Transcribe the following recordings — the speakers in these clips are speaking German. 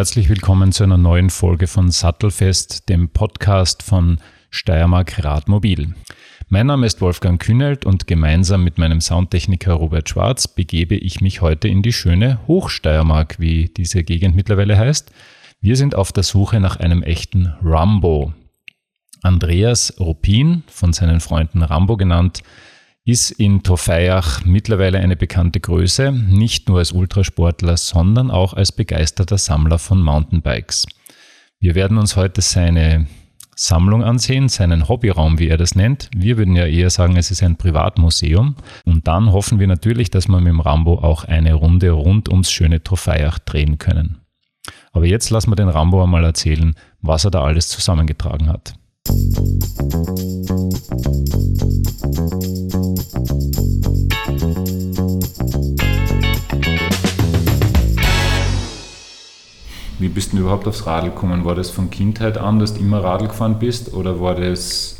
herzlich willkommen zu einer neuen Folge von Sattelfest, dem Podcast von Steiermark Radmobil. Mein Name ist Wolfgang Kühnelt und gemeinsam mit meinem Soundtechniker Robert Schwarz begebe ich mich heute in die schöne Hochsteiermark, wie diese Gegend mittlerweile heißt. Wir sind auf der Suche nach einem echten Rambo. Andreas Ruppin, von seinen Freunden Rambo genannt, ist in Tofeiach mittlerweile eine bekannte Größe, nicht nur als Ultrasportler, sondern auch als begeisterter Sammler von Mountainbikes. Wir werden uns heute seine Sammlung ansehen, seinen Hobbyraum, wie er das nennt. Wir würden ja eher sagen, es ist ein Privatmuseum. Und dann hoffen wir natürlich, dass wir mit dem Rambo auch eine Runde rund ums schöne Tofeiach drehen können. Aber jetzt lassen wir den Rambo einmal erzählen, was er da alles zusammengetragen hat. Wie bist du überhaupt aufs Radl gekommen? War das von Kindheit an, dass du immer Radl gefahren bist oder war das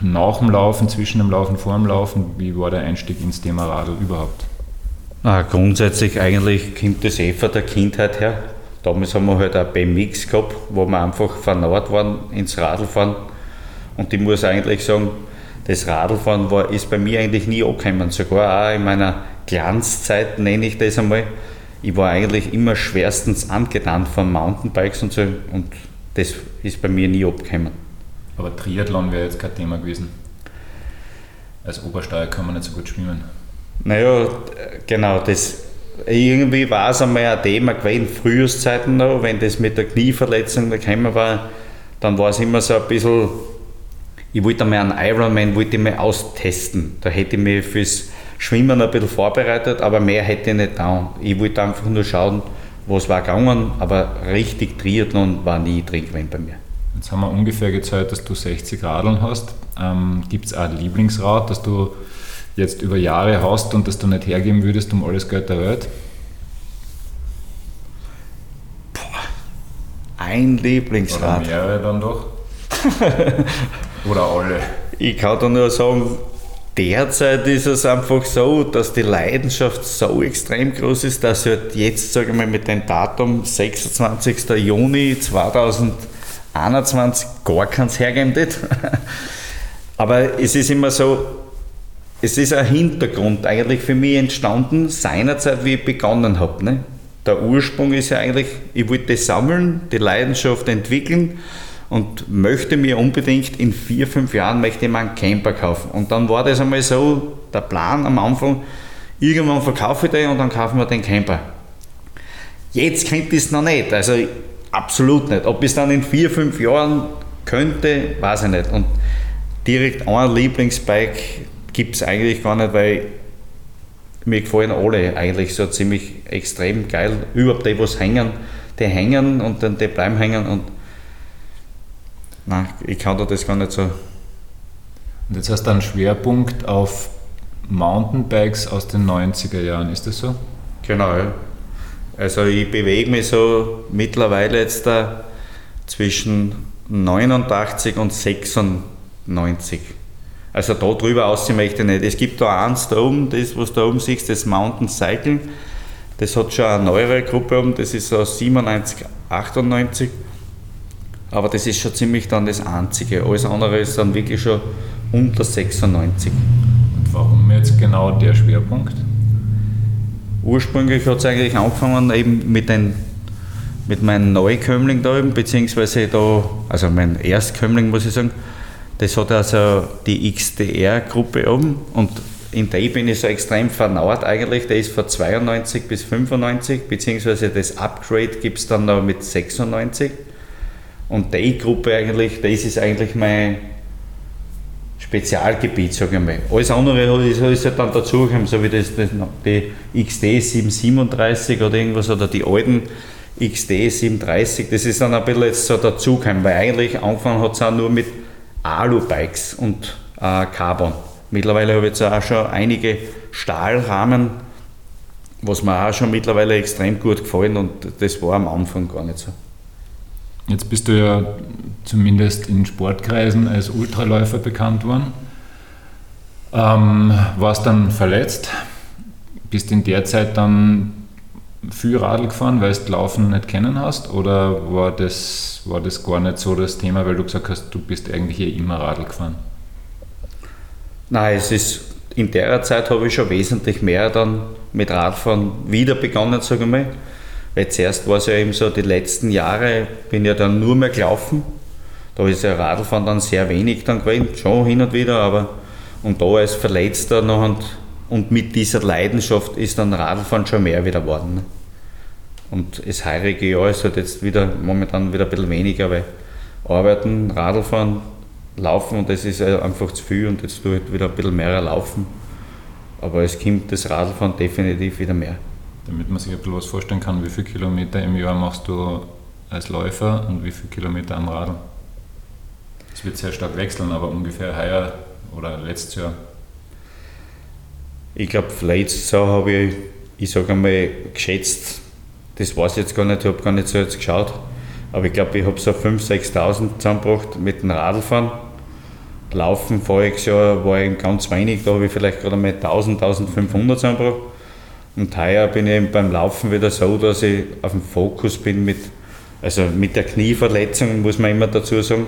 nach dem Laufen, zwischen dem Laufen, vor dem Laufen? Wie war der Einstieg ins Thema Radl überhaupt? Ah, grundsätzlich eigentlich kommt das eh von der Kindheit her. Damals haben wir halt ein BMX gehabt, wo wir einfach vernarrt waren ins Radlfahren. Und ich muss eigentlich sagen, das Radlfahren war, ist bei mir eigentlich nie angekommen. Sogar auch in meiner Glanzzeit nenne ich das einmal. Ich war eigentlich immer schwerstens angetan von Mountainbikes und so. Und das ist bei mir nie abgekommen. Aber Triathlon wäre jetzt kein Thema gewesen. Als Obersteuer kann man nicht so gut schwimmen. Naja, genau, das irgendwie war es einmal ein Thema gewesen, Frühjahrszeiten noch, wenn das mit der Knieverletzung gekommen war, dann war es immer so ein bisschen, ich wollte einmal einen Ironman wollte ich mal austesten. Da hätte ich mich fürs Schwimmen ein bisschen vorbereitet, aber mehr hätte ich nicht da. Ich wollte einfach nur schauen, was war gegangen, aber richtig Triathlon war nie drin gewesen bei mir. Jetzt haben wir ungefähr gezeigt, dass du 60 Radeln hast. Ähm, Gibt es auch ein Lieblingsrad, das du jetzt über Jahre hast und das du nicht hergeben würdest um alles Geld der Welt? Boah, ein Lieblingsrad. Oder mehrere dann doch? Oder alle? Ich kann da nur sagen, derzeit ist es einfach so, dass die Leidenschaft so extrem groß ist, dass halt jetzt, sage ich mal, mit dem Datum 26. Juni 2021 gar keins hergeben. Aber es ist immer so, es ist ein Hintergrund eigentlich für mich entstanden, seinerzeit, wie ich begonnen habe. Ne? Der Ursprung ist ja eigentlich, ich wollte sammeln, die Leidenschaft entwickeln und möchte mir unbedingt in vier, fünf Jahren möchte ich mir einen Camper kaufen. Und dann war das einmal so der Plan am Anfang, irgendwann verkaufe ich den und dann kaufen wir den Camper. Jetzt könnte ich es noch nicht, also absolut nicht. Ob es dann in vier, fünf Jahren könnte, weiß ich nicht. Und direkt ein Lieblingsbike, gibt es eigentlich gar nicht, weil mir gefallen alle eigentlich so ziemlich extrem geil. Überhaupt die, was hängen, die hängen und dann die bleiben hängen und nein, ich kann da das gar nicht so. Und jetzt hast du einen Schwerpunkt auf Mountainbikes aus den 90er Jahren, ist das so? Genau, ja. Also ich bewege mich so mittlerweile jetzt da zwischen 89 und 96. Also da drüber aussehen möchte ich nicht. Es gibt da eins da oben, das, was du da oben siehst, das Mountain Cycling. Das hat schon eine neuere Gruppe oben, das ist so 97, 98. Aber das ist schon ziemlich dann das Einzige. Alles andere ist dann wirklich schon unter 96. Und warum jetzt genau der Schwerpunkt? Ursprünglich hat es eigentlich angefangen eben mit, den, mit meinem Neukömmling da oben, beziehungsweise da, also mein Erstkömmling muss ich sagen, das hat also die XDR-Gruppe oben und in der bin ich so extrem vernauert eigentlich. Der ist von 92 bis 95, beziehungsweise das Upgrade gibt es dann noch mit 96. Und die Gruppe eigentlich, das ist eigentlich mein Spezialgebiet, sage ich mal. Alles andere ist, ist halt dann dazugekommen, so wie das, das, die XD 737 oder irgendwas oder die alten XD 730, das ist dann ein bisschen jetzt so dazugekommen, weil eigentlich angefangen hat es auch nur mit Alu-Bikes und äh, Carbon. Mittlerweile habe ich jetzt auch schon einige Stahlrahmen, was mir auch schon mittlerweile extrem gut gefallen und das war am Anfang gar nicht so. Jetzt bist du ja zumindest in Sportkreisen als Ultraläufer bekannt worden. Ähm, warst dann verletzt, bist in der Zeit dann viel Radl gefahren, weil du Laufen nicht kennen hast? Oder war das, war das gar nicht so das Thema, weil du gesagt hast, du bist eigentlich eh immer Radl gefahren? Nein, es ist in der Zeit habe ich schon wesentlich mehr dann mit Radfahren wieder begonnen, sage ich mal. Weil zuerst war es ja eben so, die letzten Jahre bin ja dann nur mehr gelaufen. Da ist ja Radfahren dann sehr wenig dann gewesen, schon hin und wieder, aber und da als Verletzter noch und, und mit dieser Leidenschaft ist dann Radfahren schon mehr wieder geworden. Ne? Und das heurige Jahr ist halt jetzt wieder momentan wieder ein bisschen weniger, weil Arbeiten, Radfahren, Laufen und das ist einfach zu viel und jetzt tue ich wieder ein bisschen mehr laufen. Aber es kommt das Radfahren definitiv wieder mehr. Damit man sich ein bisschen was vorstellen kann, wie viele Kilometer im Jahr machst du als Läufer und wie viele Kilometer am Radl? Es wird sehr stark wechseln, aber ungefähr heuer oder letztes Jahr. Ich glaube, letztes Jahr habe ich, ich sage einmal, geschätzt, das weiß ich jetzt gar nicht, ich habe gar nicht so jetzt geschaut, aber ich glaube, ich habe so 5.000, 6.000 zusammengebracht mit dem Radlfahren. Laufen voriges Jahr war eben ganz wenig, da habe ich vielleicht gerade mal 1.000, 1.500 zusammengebracht. Und heuer bin ich beim Laufen wieder so, dass ich auf dem Fokus bin mit, also mit der Knieverletzung, muss man immer dazu sagen,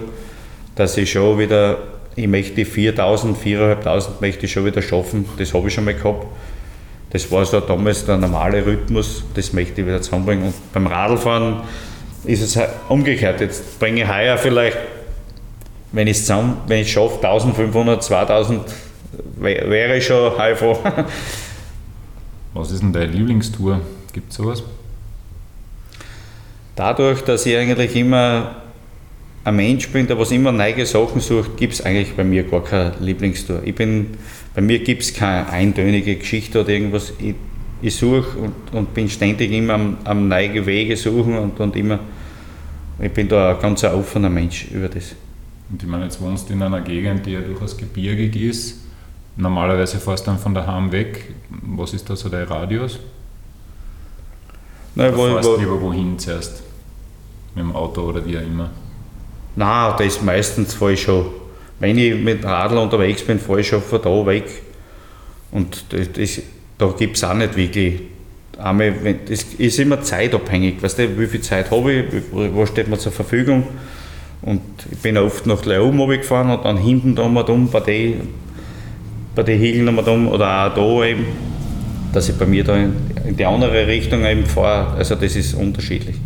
dass ich schon wieder, ich möchte die 4.000, 4.500 möchte ich schon wieder schaffen, das habe ich schon mal gehabt. Das war so damals der normale Rhythmus, das möchte ich wieder zusammenbringen. Und beim Radlfahren ist es umgekehrt. Jetzt bringe ich heuer vielleicht, wenn ich es wenn ich schaffe, 1500, 2000, wäre ich schon heuer froh. Was ist denn deine Lieblingstour? Gibt es sowas? Dadurch, dass ich eigentlich immer ein Mensch bin, der was immer neue Sachen sucht, gibt es eigentlich bei mir gar keine Lieblingstour. Ich bin, bei mir gibt es keine eintönige Geschichte oder irgendwas. Ich, ich suche und, und, bin ständig immer am, am neue Wege suchen und, und immer, ich bin da ein ganz offener Mensch über das. Und ich meine, jetzt wohnst du in einer Gegend, die ja durchaus gebirgig ist. Normalerweise fährst du dann von daheim weg. Was ist da so der Radius? Nein, wo, fährst wo, lieber wohin zuerst? Mit dem Auto oder wie auch immer? Nein, das ist meistens fahre ich schon. Wenn ich mit Radl unterwegs bin, fahre ich schon von da weg. Und das, das da gibt es auch nicht wirklich. Einmal, das ist immer zeitabhängig. Weißt du, wie viel Zeit habe ich, was steht mir zur Verfügung. Und ich bin oft nach Leum gefahren und dann hinten da mal um bei bei den Hügeln nochmal um oder auch da eben, dass ich bei mir da in, in die andere Richtung eben fahre. Also das ist unterschiedlich.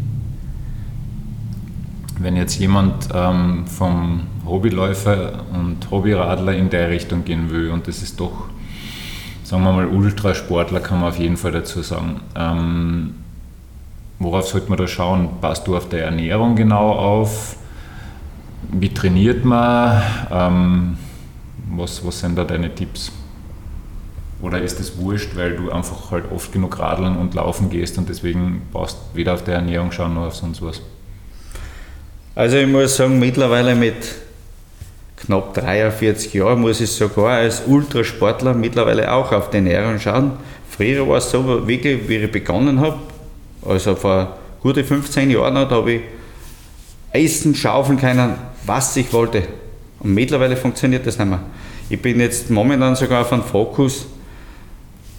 Wenn jetzt jemand ähm, vom Hobbyläufer und Hobbyradler in der Richtung gehen will und das ist doch sagen wir mal, Ultrasportler kann man auf jeden Fall dazu sagen. Ähm, worauf sollte man da schauen? Passt du auf der Ernährung genau auf? Wie trainiert man? Ähm, was, was sind da deine Tipps? Oder ist es wurscht, weil du einfach halt oft genug radeln und laufen gehst und deswegen brauchst weder auf der Ernährung schauen noch auf sonst was? Also ich muss sagen, mittlerweile mit knapp 43 Jahren muss ich sogar als Ultrasportler mittlerweile auch auf die Ernährung schauen. Früher war es so, wirklich, wie ich begonnen habe, also vor gute 15 Jahren, da habe ich Essen schaufeln können, was ich wollte. Und mittlerweile funktioniert das nicht mehr. Ich bin jetzt momentan sogar auf einem Fokus,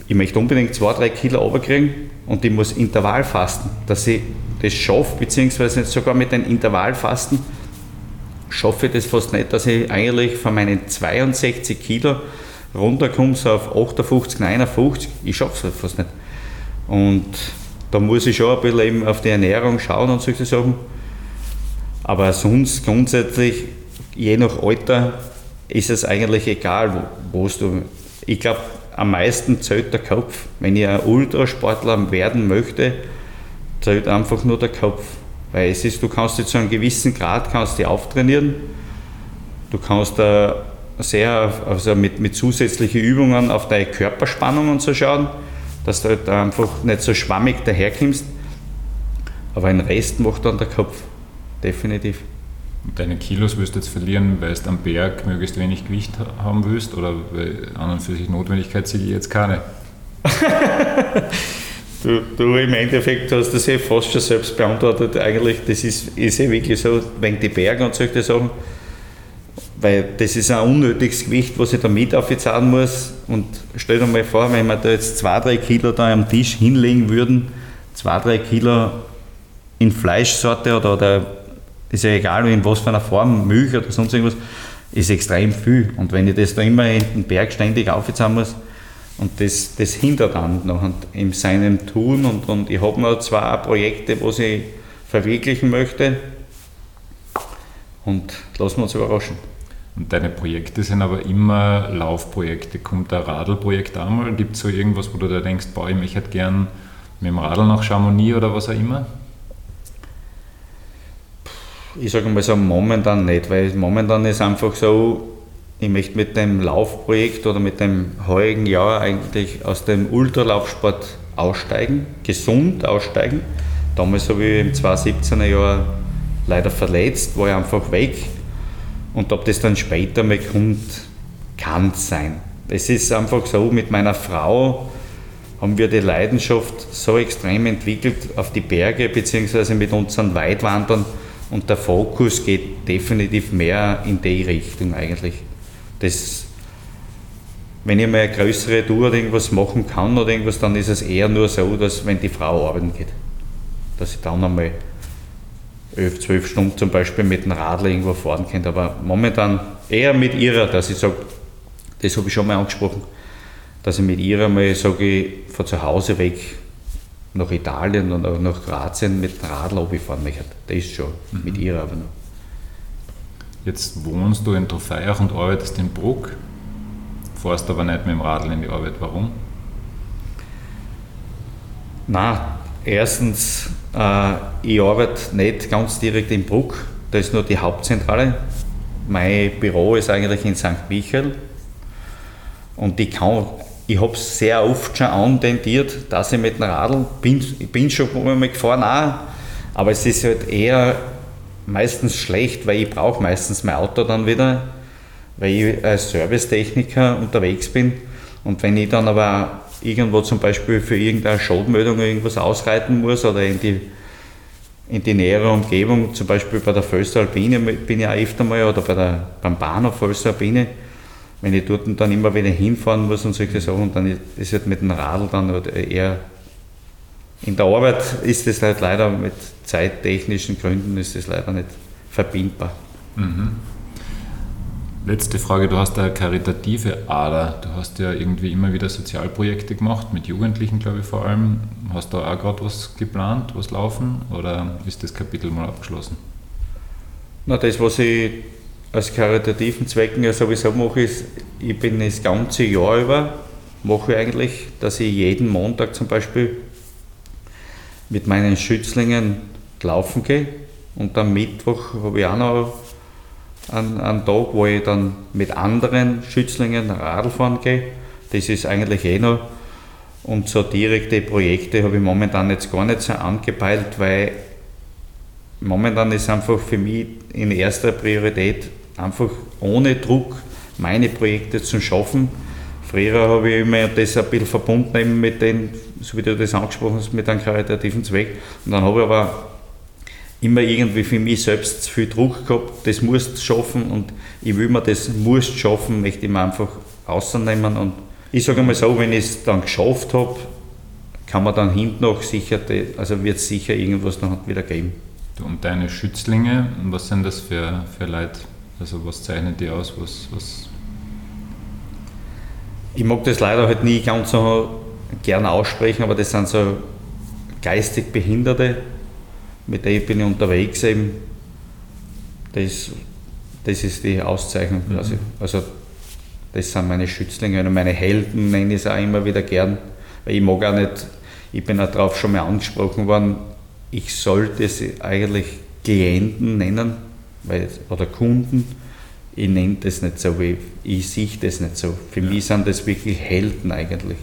ich möchte unbedingt 2-3 Kilo runterkriegen und ich muss Intervall fasten, dass ich das schaffe, beziehungsweise sogar mit dem Intervallfasten schaffe ich das fast nicht, dass ich eigentlich von meinen 62 Kilo runterkomme so auf 58, 59. Ich schaffe es halt fast nicht. Und da muss ich schon ein bisschen eben auf die Ernährung schauen und solche Sachen. Aber sonst grundsätzlich, je nach Alter, ist es eigentlich egal, wo, du. Ich glaube, am meisten zählt der Kopf. Wenn ich ein Ultrasportler werden möchte, zählt einfach nur der Kopf. Weil es ist, du kannst jetzt zu einem gewissen Grad kannst dich auftrainieren. Du kannst äh, sehr also mit, mit zusätzlichen Übungen auf deine Körperspannung und so schauen, dass du halt einfach nicht so schwammig daherkommst. Aber den Rest macht dann der Kopf. Definitiv. Deine Kilos wirst du jetzt verlieren, weil du am Berg möglichst wenig Gewicht haben willst oder weil an und für sich Notwendigkeit sehe ich jetzt keine? Du, du, im Endeffekt hast das eh fast schon selbst beantwortet. Eigentlich, das ist, ist eh wirklich so, wegen die Berge und solche Sachen. Weil das ist ein unnötiges Gewicht, was ich da mit aufzahlen muss. Und stell dir mal vor, wenn wir da jetzt zwei, drei Kilo da am Tisch hinlegen würden, zwei, drei Kilo in Fleischsorte oder, oder ist ja egal in was für einer Form, Milch oder sonst irgendwas, ist extrem viel. Und wenn ich das da immer in den Berg ständig aufzahlen muss, und das, das hindert dann noch in seinem Tun. Und, und ich habe noch zwei Projekte, wo ich verwirklichen möchte. Und lassen wir uns überraschen. Und deine Projekte sind aber immer Laufprojekte. Kommt ein Radlprojekt einmal? Gibt es so irgendwas, wo du da denkst, boah, ich möchte gern mit dem Radl nach Chamonix oder was auch immer? Ich sage mal so, momentan nicht, weil momentan ist einfach so, ich möchte mit dem Laufprojekt oder mit dem heurigen Jahr eigentlich aus dem Ultralaufsport aussteigen, gesund aussteigen. Damals habe ich im 2017er Jahr leider verletzt, war ich einfach weg. Und ob das dann später mal kommt, kann es sein. Es ist einfach so, mit meiner Frau haben wir die Leidenschaft so extrem entwickelt auf die Berge, beziehungsweise mit unseren Weitwandern. Und der Fokus geht definitiv mehr in die Richtung eigentlich. Das, wenn ich mal eine größere Tour oder irgendwas machen kann oder irgendwas, dann ist es eher nur so, dass wenn die Frau arbeiten geht, dass ich dann einmal 11, 12 Stunden zum Beispiel mit dem Radl irgendwo fahren kann. Aber momentan eher mit ihrer, dass ich sage, das habe ich schon mal angesprochen, dass ich mit ihrer mal sage, von zu Hause weg nach Italien oder nach Kroatien mit dem Radl fahren möchte. Das ist schon mhm. mit ihrer aber noch. Jetzt wohnst du in Trofeiach und arbeitest in Bruck, fährst aber nicht mit dem Radl in die Arbeit. Warum? Na, erstens, äh, ich arbeite nicht ganz direkt in Bruck, da ist nur die Hauptzentrale. Mein Büro ist eigentlich in St. Michael und ich kann ich habe es sehr oft schon antendiert, dass ich mit dem Radl bin, ich bin schon mal gefahren auch, aber es ist halt eher meistens schlecht, weil ich brauche meistens mein Auto dann wieder, weil ich als Servicetechniker unterwegs bin. Und wenn ich dann aber irgendwo zum Beispiel für irgendeine Schadmeldung irgendwas ausreiten muss oder in die, in die nähere Umgebung, zum Beispiel bei der Föstalpine bin ich auch öfter mal oder bei der, beim Bahnhof Föstalpine, wenn ich dort dann immer wieder hinfahren muss und solche Sachen, dann ist es halt mit dem Radl dann halt eher in der Arbeit ist es halt leider mit zeittechnischen Gründen ist es leider nicht verbindbar. Mhm. Letzte Frage, du hast eine karitative Ader. Du hast ja irgendwie immer wieder Sozialprojekte gemacht, mit Jugendlichen glaube ich vor allem. Hast du auch gerade was geplant, was laufen oder ist das Kapitel mal abgeschlossen? Na, das, was ich als karitativen Zwecken ja sowieso mache, ist, ich bin das ganze Jahr über, mache ich eigentlich, dass ich jeden Montag zum Beispiel mit meinen Schützlingen laufen gehe. Und am Mittwoch habe ich auch noch einen, einen Tag, wo ich dann mit anderen Schützlingen Radl fahren gehe. Das ist eigentlich eh noch. Und so direkte Projekte habe ich momentan jetzt gar nicht so angepeilt, weil momentan ist einfach für mich in erster Priorität einfach ohne Druck meine Projekte zu schaffen Früher habe ich immer das ein bisschen verbunden mit den, so wie du das angesprochen hast, mit einem karitativen Zweck. Und dann habe ich aber immer irgendwie für mich selbst zu viel Druck gehabt, das musst du schaffen und ich will mir das musst schaffen, möchte ich mir einfach rausnehmen. Und ich sage mal so, wenn ich es dann geschafft habe, kann man dann hinten noch sicher, also wird es sicher irgendwas noch wieder geben. Und deine Schützlinge, was sind das für, für Leute? Also was zeichnet die aus? Was, was ich mag das leider halt nie ganz so gern aussprechen, aber das sind so geistig Behinderte, mit denen bin ich unterwegs eben. Das, das ist die Auszeichnung. Mhm. Also, also das sind meine Schützlinge und meine Helden nenne ich es auch immer wieder gern, weil ich mag auch nicht, ich bin auch darauf schon mal angesprochen worden, ich sollte sie eigentlich Klienten nennen weil, oder Kunden, ich nenne das nicht so, wie ich sehe das nicht so. Für ja. mich sind das wirklich Helden eigentlich.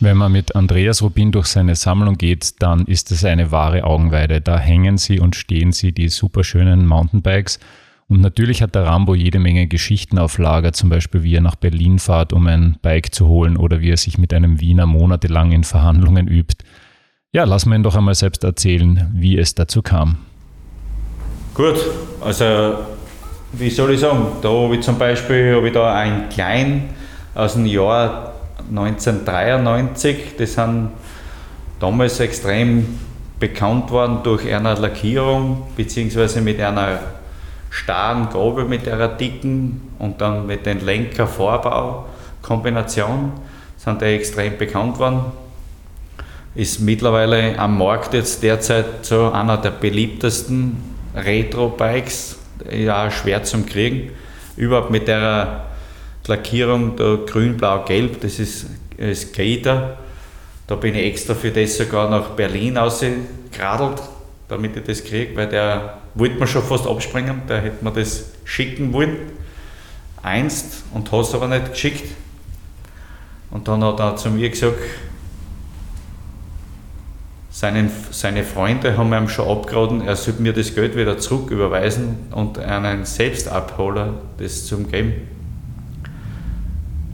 Wenn man mit Andreas Rubin durch seine Sammlung geht, dann ist es eine wahre Augenweide. Da hängen sie und stehen sie, die superschönen Mountainbikes. Und natürlich hat der Rambo jede Menge Geschichten auf Lager, zum Beispiel wie er nach Berlin fährt, um ein Bike zu holen oder wie er sich mit einem Wiener monatelang in Verhandlungen übt. Ja, lass mir ihn doch einmal selbst erzählen, wie es dazu kam. Gut, also wie soll ich sagen, da habe ich zum Beispiel habe ich da einen kleinen aus dem Jahr 1993, das sind damals extrem bekannt worden durch eine Lackierung, beziehungsweise mit einer starren Gabel, mit einer dicken und dann mit dem Lenker-Vorbau-Kombination sind die extrem bekannt worden. Ist mittlerweile am Markt jetzt derzeit so einer der beliebtesten Retro-Bikes, ja schwer zum Kriegen. Überhaupt mit der Lackierung da grün, blau, gelb, das ist Skater. Da bin ich extra für das sogar nach Berlin ausgeradelt, damit ich das kriege, weil der wollte mir schon fast abspringen, der hätte mir das schicken wollen, einst, und hat es aber nicht geschickt. Und dann hat er zu mir gesagt, seinen, seine Freunde haben ihm schon abgeraten, er sollte mir das Geld wieder zurück überweisen und einen Selbstabholer das zum geben.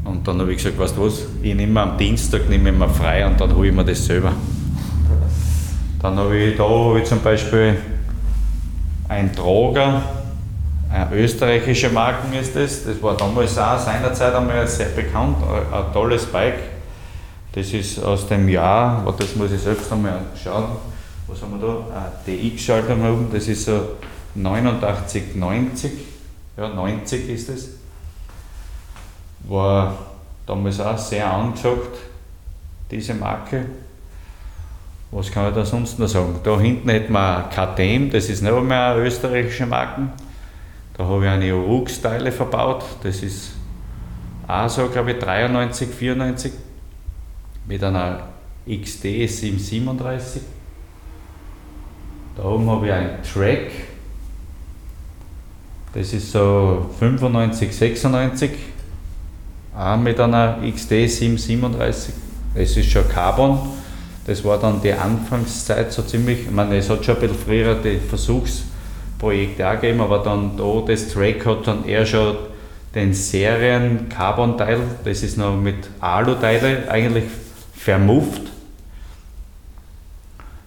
Und dann habe ich gesagt, weißt du was, ich nehme am Dienstag nehme ich mir frei und dann hole ich mir das selber. Dann habe ich da habe ich zum Beispiel ein Droger, eine österreichische Marken ist das. Das war damals auch seinerzeit einmal sehr bekannt, ein tolles Bike. Das ist aus dem Jahr, das muss ich selbst einmal schauen, was haben wir da? Eine DX-Schaltung oben, das ist so 89, 90, ja 90 ist es war damals auch sehr angesagt, diese Marke. Was kann ich da sonst noch sagen? Da hinten hätten wir KTM, das ist noch einmal eine österreichische Marke. Da habe ich eine Urux-Teile verbaut, das ist auch so, glaube ich, 93, 94 mit einer XD 737. Da oben habe ich einen Track, das ist so 95, 96 auch mit einer XD 737. Es ist schon Carbon. Das war dann die Anfangszeit so ziemlich. Ich meine, es hat schon ein bisschen früher die Versuchsprojekte auch gegeben, aber dann da das Track hat dann eher schon den Serien-Carbon-Teil, das ist noch mit Alu-Teile eigentlich vermufft.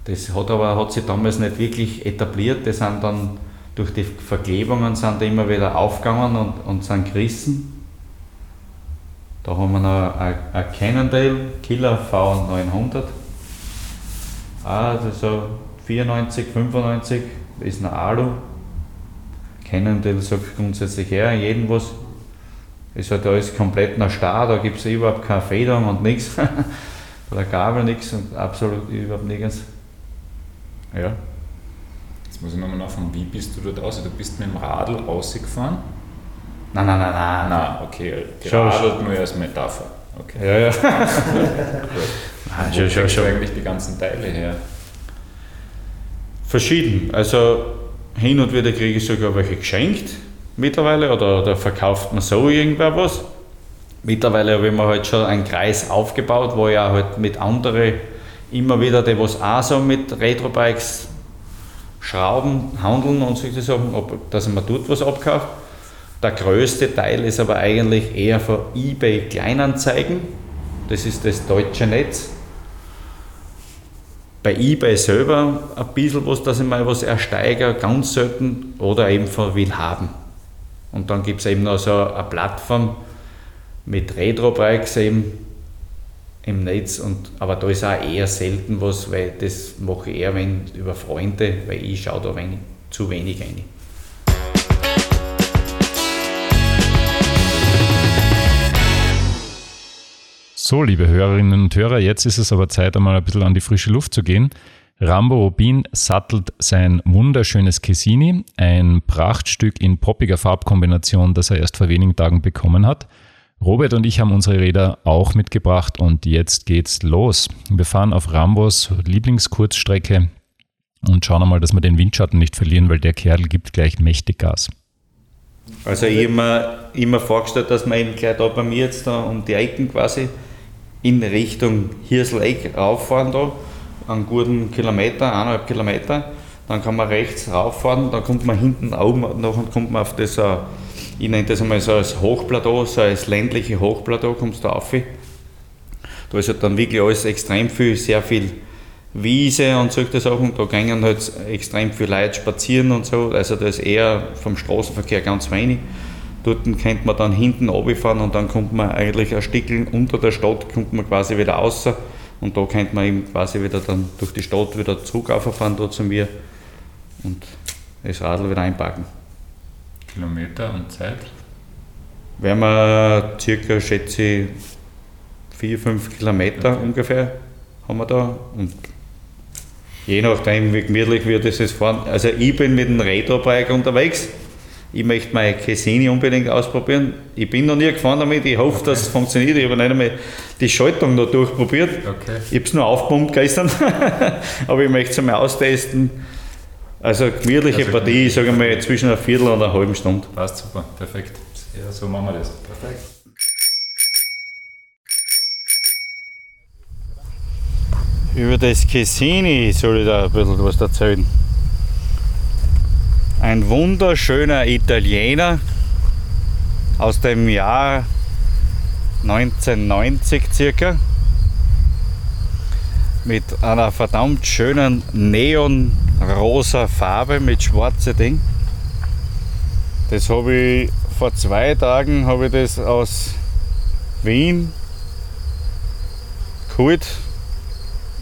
Das hat aber hat sich damals nicht wirklich etabliert. Das sind dann durch die Verklebungen sind die immer wieder aufgegangen und, und sind gerissen. Da haben wir noch ein, Cannondale Killer V900. Also so 94, 95 ist ein Alu. Cannondale sagt grundsätzlich her, jedem was. Ist halt alles komplett nach Star, da gibt es überhaupt keine Federung und nichts. Oder Gabel, nichts und absolut überhaupt nichts. Ja. Jetzt muss ich nochmal nachfragen, wie bist du dort aus? Du bist mit dem Radl rausgefahren? Nein, nein, nein, nein. Nein, okay. Geradelt nur als Metapher. Okay. Ja, ja. Nein, schon, schon, schon. eigentlich die ganzen Teile her? Verschieden. Also hin und wieder kriege ich sogar welche geschenkt mittlerweile oder, oder verkauft man so irgendwer was. Mittlerweile habe ich mir halt schon einen Kreis aufgebaut, wo ich auch halt mit anderen immer wieder, die was auch so mit Retro-Bikes schrauben, handeln und solche Sachen, ob, dass mir dort was abkaufe. Der größte Teil ist aber eigentlich eher von eBay Kleinanzeigen. Das ist das deutsche Netz. Bei eBay selber ein bisschen was, dass ich mal was ersteigere, ganz selten, oder eben von will haben. Und dann gibt es eben noch so eine Plattform mit Retro-Bikes eben im Netz. Und, aber da ist auch eher selten was, weil das mache ich eher wenn, über Freunde, weil ich schaue da wenig, zu wenig rein. So, liebe Hörerinnen und Hörer, jetzt ist es aber Zeit, einmal ein bisschen an die frische Luft zu gehen. Rambo Rubin sattelt sein wunderschönes Cassini, ein Prachtstück in poppiger Farbkombination, das er erst vor wenigen Tagen bekommen hat. Robert und ich haben unsere Räder auch mitgebracht und jetzt geht's los. Wir fahren auf Rambos Lieblingskurzstrecke und schauen einmal, dass wir den Windschatten nicht verlieren, weil der Kerl gibt gleich mächtig Gas. Also ich habe mir immer vorgestellt, dass man eben gleich da bei mir jetzt da um die Ecken quasi in Richtung Hirseleck rauffahren da, einen guten Kilometer, eineinhalb Kilometer. Dann kann man rechts rauffahren, dann kommt man hinten oben noch und kommt man auf das, äh, ich nenne das einmal so als Hochplateau, so als ländliche Hochplateau, kommst du rauf. Da ist halt dann wirklich alles extrem viel, sehr viel Wiese und solche Sachen. Da gehen halt extrem viele Leute spazieren und so. Also da ist eher vom Straßenverkehr ganz wenig. Dort könnte man dann hinten runterfahren und dann kommt man eigentlich ein Stückchen unter der Stadt, kommt man quasi wieder raus. Und da könnte man eben quasi wieder dann durch die Stadt wieder zurück auffahren, da zu mir und das Radl wieder einpacken. Kilometer und Zeit? Werden wir circa, schätze ich, 4, 5 Kilometer okay. ungefähr haben wir da. Und je nachdem, wie gemütlich wir das jetzt fahren. Also ich bin mit dem Retro-Bike unterwegs. Ich möchte meine Cassini unbedingt ausprobieren. Ich bin noch nie gefahren damit, ich hoffe, okay. dass es funktioniert. Ich habe nicht einmal die Schaltung noch durchprobiert. Okay. Ich habe es nur aufgepumpt gestern, aber ich möchte es einmal austesten. Also gemütliche also Partie, sage ich mal, zwischen einer Viertel und einer halben Stunde. Passt super, perfekt. Ja, so machen wir das. Perfekt. Über das Cassini soll ich da ein bisschen was erzählen. Ein wunderschöner Italiener aus dem Jahr 1990 circa mit einer verdammt schönen neonrosa Farbe mit schwarzen Ding. Das habe ich vor zwei Tagen habe ich das aus Wien geholt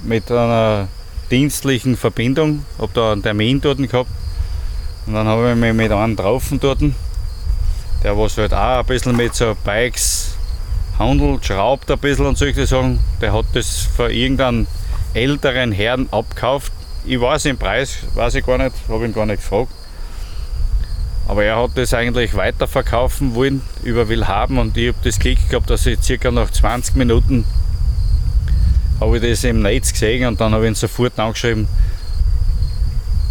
mit einer dienstlichen Verbindung, habe da einen Termin dort gehabt und dann habe ich mich mit einem draufen dort, der was halt auch ein bisschen mit so Bikes handelt, schraubt ein bisschen und solche Sachen, der hat das für irgendeinen älteren Herrn abkauft. Ich weiß den Preis, weiß ich gar nicht, habe ihn gar nicht gefragt. Aber er hat das eigentlich weiterverkaufen wollen über Willhaben und ich habe das Glück gehabt, dass ich circa nach 20 Minuten habe ich das im Netz gesehen und dann habe ich ihn sofort angeschrieben,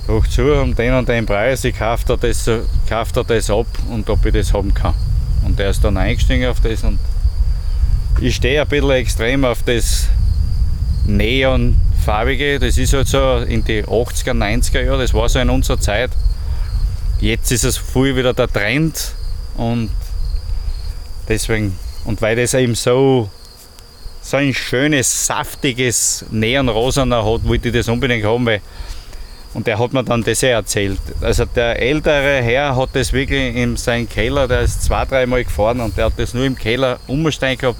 doch zu, um den und den Preis, ich kaufe da, das, kauf da das ab und ob ich das haben kann. Und der ist dann eingestiegen auf das und ich stehe ein bisschen extrem auf das Neonfarbige. Das ist halt so in die 80er, 90er Jahre, das war so in unserer Zeit. Jetzt ist es viel wieder der Trend und deswegen, und weil das eben so so ein schönes, saftiges Neonrosaner hat, wollte ich das unbedingt haben, weil und der hat mir dann das erzählt. Also der ältere Herr hat das wirklich in seinem Keller, der ist zwei, dreimal gefahren und der hat das nur im Keller umstehen gehabt,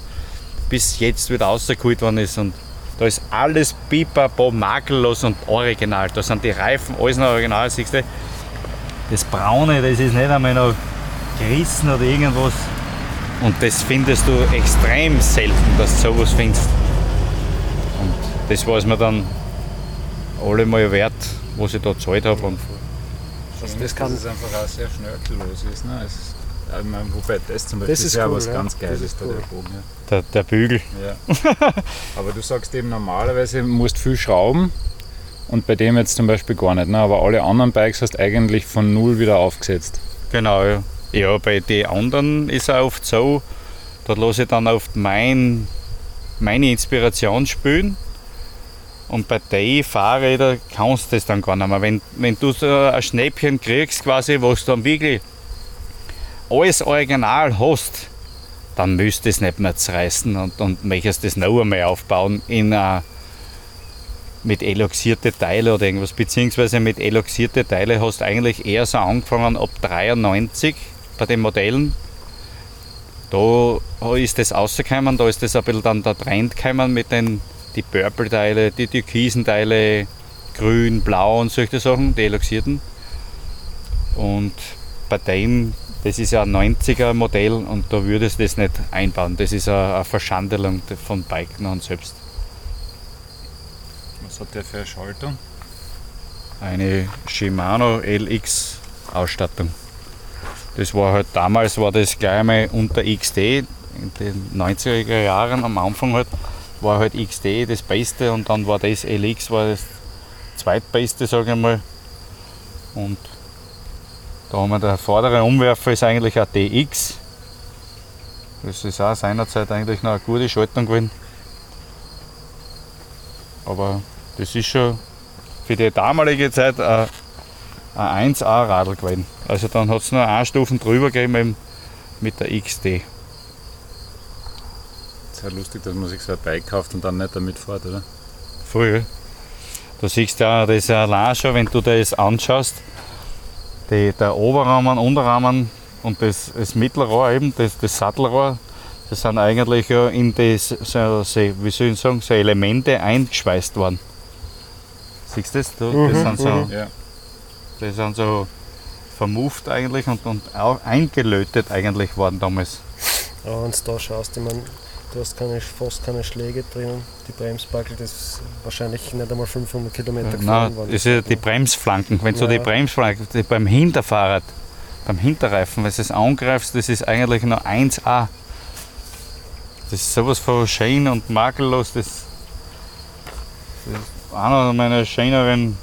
bis jetzt wieder rausgeholt worden ist. Und da ist alles pipapo, makellos und original. Da sind die Reifen, alles noch original, siehst du. Das Braune, das ist nicht einmal noch gerissen oder irgendwas. Und das findest du extrem selten, dass du sowas findest. Und das war es mir dann allemal wert, was ich da gezahlt habe. Und also das kann es einfach auch sehr schnörkellos ist. Ne? Es, ich meine, wobei das zum Beispiel das ist ja cool, was ja. ganz Geiles, da cool. der Bogen. Ja. Der, der Bügel. Ja. Aber du sagst eben, normalerweise musst du viel schrauben und bei dem jetzt zum Beispiel gar nicht. Ne? Aber alle anderen Bikes hast du eigentlich von null wieder aufgesetzt. Genau, ja. Ja, bei den anderen ist es oft so, da lasse ich dann oft mein, meine Inspiration spielen. Und bei den Fahrrädern kannst du das dann gar nicht mehr. Wenn, wenn du so ein Schnäppchen kriegst, quasi, wo du dann wirklich alles original hast, dann müsst du es nicht mehr zerreißen und, und möchtest das noch einmal aufbauen in uh, mit eloxierte Teile oder irgendwas. Beziehungsweise mit eloxierte Teile hast du eigentlich eher so angefangen ab 93 bei den Modellen. Da ist das rausgekommen, da ist das ein bisschen dann der Trend gekommen mit den die Purple-Teile, die Türkisen-Teile, grün, blau und solche Sachen, die eloxierten. Und bei dem, das ist ja ein 90er Modell und da würdest du das nicht einbauen. Das ist eine Verschandelung von Biken und selbst. Was hat der für eine Schaltung? Eine Shimano LX Ausstattung. Das war halt damals war das gleich einmal unter XT in den 90er Jahren am Anfang halt war halt XT das Beste und dann war das LX war das zweitbeste, sage ich mal. Und da haben wir der vordere Umwerfer ist eigentlich ein DX. Das ist auch seinerzeit eigentlich noch eine gute Schaltung gewesen. Aber das ist schon für die damalige Zeit ein ein 1A-Radl gewesen. Also dann hat es nur eine Stufen drüber gegeben mit der XT. Das ist ja lustig, dass man sich so ein Bike kauft und dann nicht damit fährt, oder? Voll. Du siehst ja, das ist ja allein schon, wenn du das anschaust, die, der Oberrahmen, Unterrahmen und das, das Mittelrohr eben, das, das Sattelrohr, das sind eigentlich ja in das, so, so, wie soll ich sagen, so Elemente eingeschweißt worden. Siehst du das? Du, Mhm, das, sind so, mhm. Ja. das sind so vermuft eigentlich und, und auch eingelötet eigentlich worden damals. Aber wenn du da schaust, ich meine, du hast keine, fast keine Schläge drinnen. Die Bremsbackel, das ist wahrscheinlich nicht einmal 500 Kilometer Nein, gefahren worden. das ist ja die Bremsflanken. Wenn du Ja. die Bremsflanken die beim Hinterfahrrad, beim Hinterreifen, wenn du es angreifst, das ist eigentlich nur 1A. Das ist sowas von schön und makellos. Das, das ist einer meiner schöneren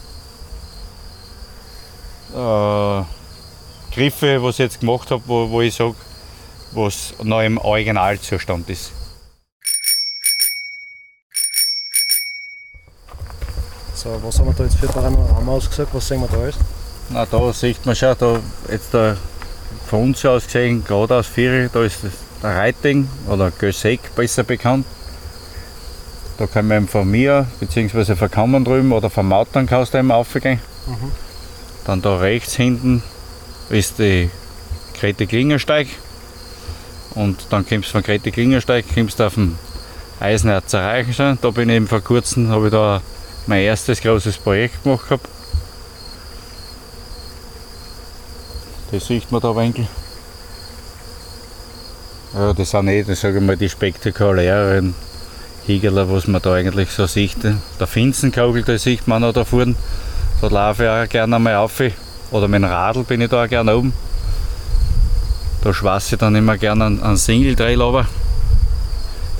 äh, Griffe, was ich jetzt gemacht habe, wo, wo ich sage, was noch im Originalzustand ist. So, was haben wir da jetzt für Panorama ausgesagt? Was sehen wir da alles? Na, da sieht man schon, da jetzt da von uns aus gesehen, gerade aus Vieri, da ist der Reiting oder Gösek besser bekannt. Da kann man eben von mir, beziehungsweise von Kammern drüben oder von Mautern kannst du eben aufgehen. Dann da rechts hinten ist die Grete Klingersteig. Und dann kommst du von Grete Klingersteig, kommst du auf den Eisenerzer Reichenstein. Da bin ich eben vor kurzem, habe ich da mein erstes großes Projekt gemacht gehabt. Das sieht man da ein. Ja, das sind eh, sage ich mal, die spektakuläreren Hügel, was man da eigentlich so sieht. Der Finzenkogel, da sieht man noch da vorne. Da laufe ich auch gerne einmal auf. Oder mit dem Radl bin ich da auch gerne oben. Da schwasse ich dann immer gerne einen, einen Single-Trail runter.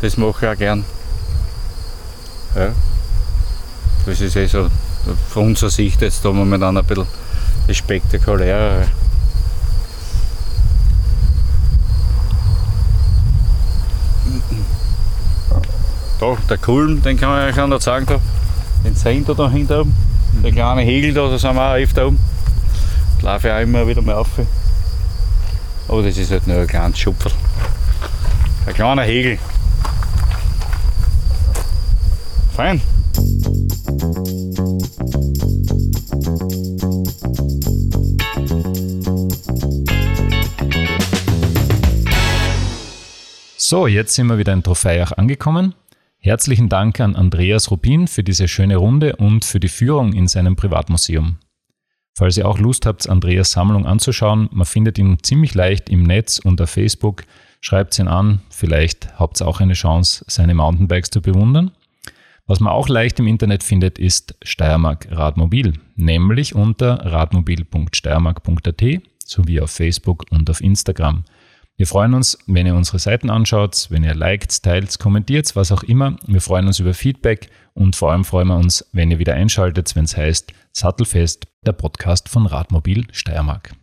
Das mache ich auch gern. Ja. Das ist eh so von unserer Sicht jetzt da momentan ein bisschen das Spektakulärere. Da, der Kulm, den kann man euch auch noch zeigen, da. den ihr da hinten oben. Der kleine Hegel da, da sind wir auch öfter oben. Da laufe ich auch immer wieder mal auf. Aber das ist halt nur ein kleines Schupferl. Ein kleiner Hegel. Fein. So, jetzt sind wir wieder in Trophäach angekommen. Herzlichen Dank an Andreas Rupin für diese schöne Runde und für die Führung in seinem Privatmuseum. Falls ihr auch Lust habt, Andreas Sammlung anzuschauen, man findet ihn ziemlich leicht im Netz auf Facebook. Schreibt ihn an, vielleicht habt ihr auch eine Chance, seine Mountainbikes zu bewundern. Was man auch leicht im Internet findet, ist Steiermark Radmobil, nämlich unter radmobil.steiermark.at sowie auf Facebook und auf Instagram. Wir freuen uns, wenn ihr unsere Seiten anschaut, wenn ihr liked, teilt, kommentiert, was auch immer. Wir freuen uns über Feedback und vor allem freuen wir uns, wenn ihr wieder einschaltet, wenn es heißt Sattelfest, der Podcast von Radmobil Steiermark.